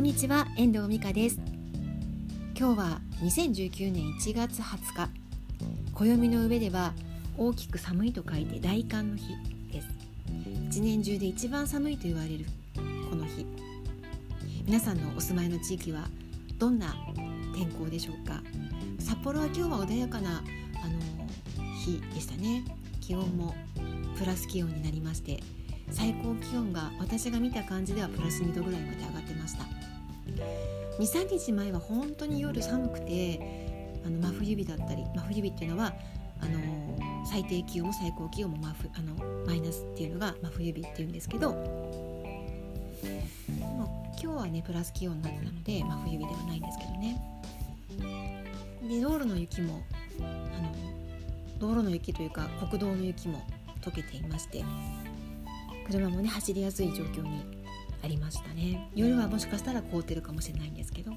んにちは遠藤美香です。今日は2019年1月20日。暦の上では大きく寒いと書いて大寒の日です。一年中で一番寒いと言われるこの日。皆さんのお住まいの地域はどんな天候でしょうか？札幌は今日は穏やかなあの日でしたね。気温もプラス気温になりまして最高気温が私が見た感じではプラス2度ぐらいまで上がってました。23日前は本当に夜寒くてあの真冬日だったり真冬日っていうのはあの最低気温も最高気温も真あのマイナスっていうのが真冬日っていうんですけど今日はねプラス気温になってたので真冬日ではないんですけどね。で道路の雪もあの道路の雪というか国道の雪も溶けていまして車もね走りやすい状況にありましたね。夜はもしかしたら凍ってるかもしれないんですけど。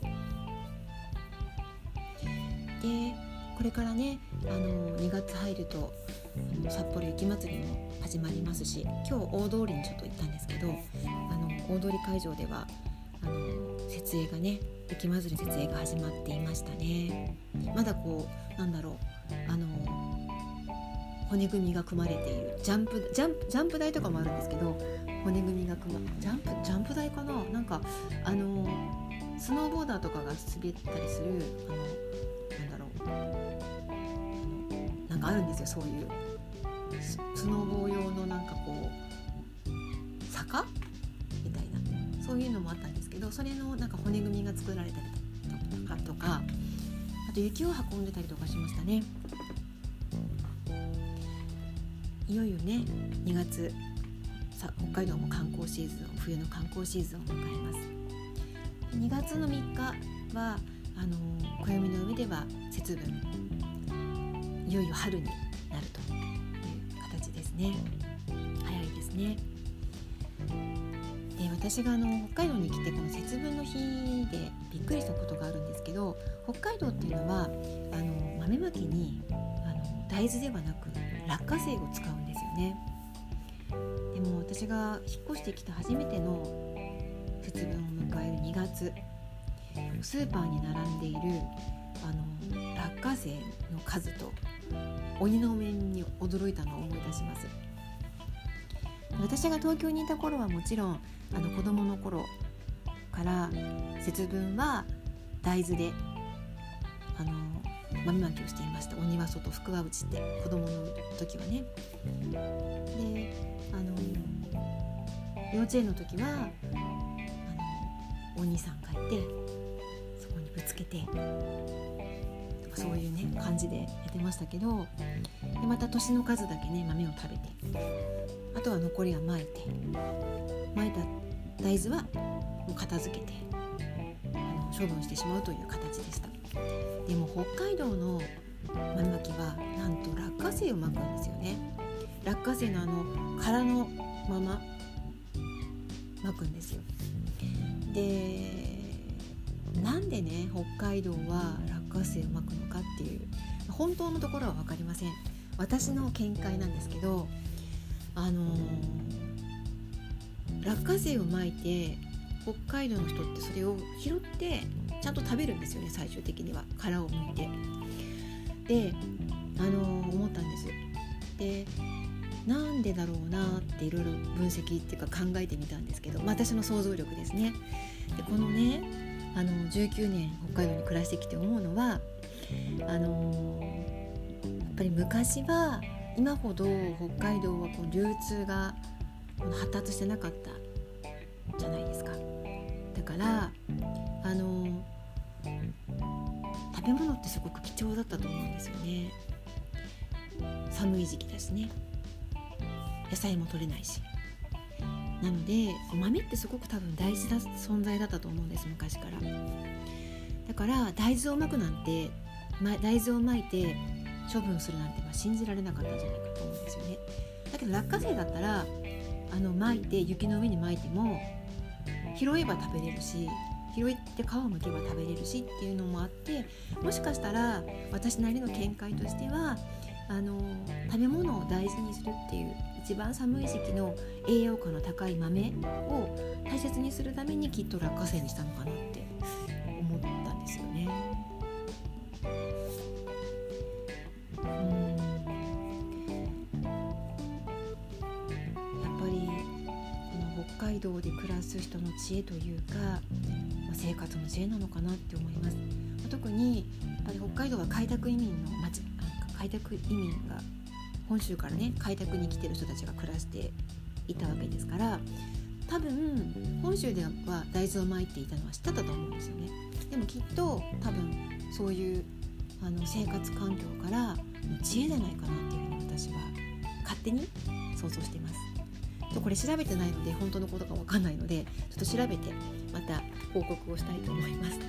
でこれからねあの2月入るとあの札幌雪まつりも始まりますし今日大通りにちょっと行ったんですけどあの大通り会場ではあの設営がね雪まつり設営が始まっていましたね。まだこうなんだろうあの骨組みが組まれているジャンプジャンプジャンプ台とかもあるんですけど骨組みが組まジャンプジャンプ台かな？なんかあのスノーボーダーとかが滑ったりするあのなんだろう。なんかあるんですよそういう。スノーボー用のなんかこう坂？みたいな。そういうのもあったんですけどそれのなんか骨組みが作られたりとかとかあと雪を運んでたりとかしましたね。いよいよね2月。さ北海道も観光シーズン冬の観光シーズンを迎えます。2月の3日はあの暦の上では節分。いよいよ春になるという形ですね。早いですね。で私があの北海道に来てこの節分の日でびっくりしたことがあるんですけど北海道っていうのはあの豆まきにあの大豆ではなく落花生を使うんですよね。私が引っ越してきた初めての節分を迎える2月スーパーに並んでいるあの落花生の数と鬼の面に驚いたのを思い出します。私が東京にいた頃はもちろんあの子供の頃から節分は大豆であの豆まきをしていました。鬼は外福は内って子供の時はね。で幼稚園の時はあのお兄さんがいてそこにぶつけてそういうね感じでやってましたけどでまた年の数だけね豆を食べてあとは残りはまいてまいた大豆はもう片付けてあの処分してしまうという形でした。でも北海道の豆まきはなんと落花生をまくんですよね。落花生のあの殻のまままくんですよでなんでね北海道は落花生をまくのかっていう本当のところは分かりません私の見解なんですけどあのー、落花生をまいて北海道の人ってそれを拾ってちゃんと食べるんですよね最終的には殻をむいて。であの思ったんです。でなんでだろうなっていろいろ分析っていうか考えてみたんですけど、まあ、私の想像力ですね。でこのねあの19年北海道に暮らしてきて思うのはあのやっぱり昔は今ほど北海道はこう流通が発達してなかったじゃないですか。だからあの食べ物ってすごく貴重だったと思うんですよね寒い時期だしね野菜も取れないし。なので豆ってすごく多分大事な存在だったと思うんです昔から。だから大豆をまくなんて、ま、大豆をまいて処分するなんてまあ信じられなかったんじゃないかと思うんですよね。だけど落花生だったらあの巻いて雪の上に巻いても拾えば食べれるし拾って皮をむけば食べれるしっていうのもあってもしかしたら私なりの見解としてはあの食べ物を大事にするっていう一番寒い時期の栄養価の高い豆を大切にするためにきっと落花生にしたのかなって思ったんですよね。うんやっぱりこの北海道で暮らす人の知恵というか、まあ、生活の知恵なのかなって思います。特にやっぱり北海道は開拓移民の町開拓移民が本州からね開拓に来てる人たちが暮らしていたわけですから多分本州では大豆をまいていたのは知ってたと思うんですよね。でもきっと多分そういうあの生活環境からの知恵じゃないかなっていうふうに私は勝手に想像しています。これ調べてないので本当のことか分かんないのでちょっと調べてまた報告をしたいと思います。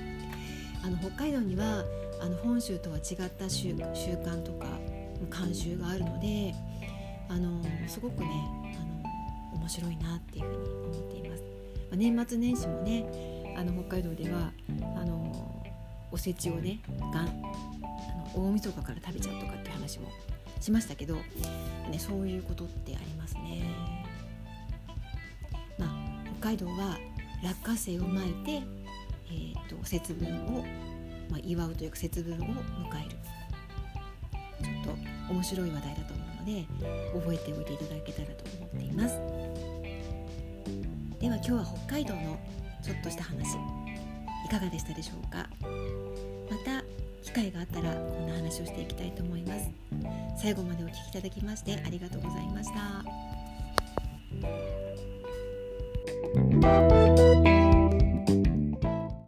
あの北海道にはあの本州とは違った習慣とか慣習があるのであのすごくねあの面白いなっていうふうに思っています。まあ、年末年始もねあの北海道ではあのおせちをねがんあの大晦日から食べちゃうとかって話もしましたけど、ね、そういうことってありますね。まあ、北海道は落花生をまいて、えーと、と節分を、まあ、祝うというか節分を迎える。ちょっと面白い話題だと思うので覚えておいていただけたらと思っています。では今日は北海道のちょっとした話いかがでしたでしょうか？また機会があったらこんな話をしていきたいと思います。最後までお聞きいただきましてありがとうございました。